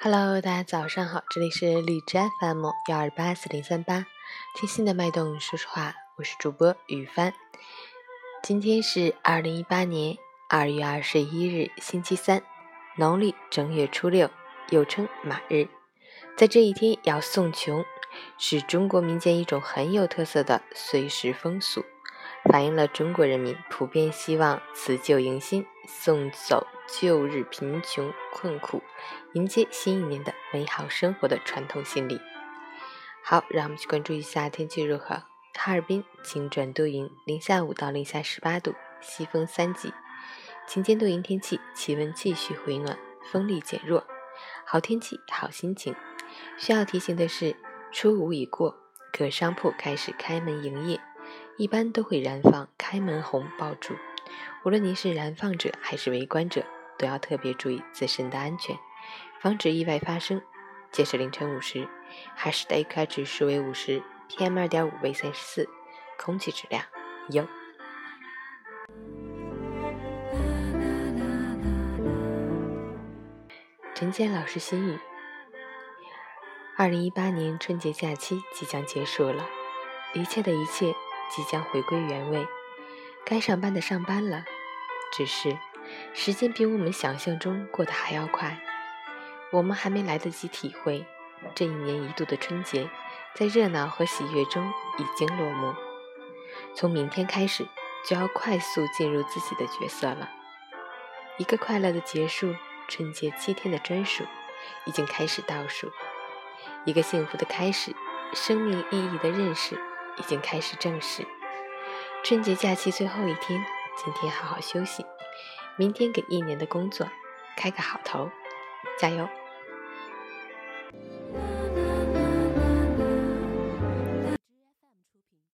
Hello，大家早上好，这里是荔枝 FM 幺二八四零三八，听心的脉动，说实话，我是主播雨帆。今天是二零一八年二月二十一日，星期三，农历正月初六，又称马日。在这一天要送穷，是中国民间一种很有特色的岁时风俗，反映了中国人民普遍希望辞旧迎新，送走。旧日贫穷困苦，迎接新一年的美好生活的传统心理。好，让我们去关注一下天气如何。哈尔滨晴转多云，零下五到零下十八度，西风三级。晴间多云天气，气温继续回暖，风力减弱，好天气好心情。需要提醒的是，初五已过，各商铺开始开门营业，一般都会燃放开门红爆竹。无论您是燃放者还是围观者。都要特别注意自身的安全，防止意外发生。截至凌晨五时，海市的 AQI 指数为五十，PM 二点五为三十四，空气质量优。陈建老师心语：二零一八年春节假期即将结束了，一切的一切即将回归原位，该上班的上班了，只是。时间比我们想象中过得还要快，我们还没来得及体会这一年一度的春节，在热闹和喜悦中已经落幕。从明天开始，就要快速进入自己的角色了。一个快乐的结束，春节七天的专属已经开始倒数；一个幸福的开始，生命意义的认识已经开始正视。春节假期最后一天，今天好好休息。明天给一年的工作开个好头，加油！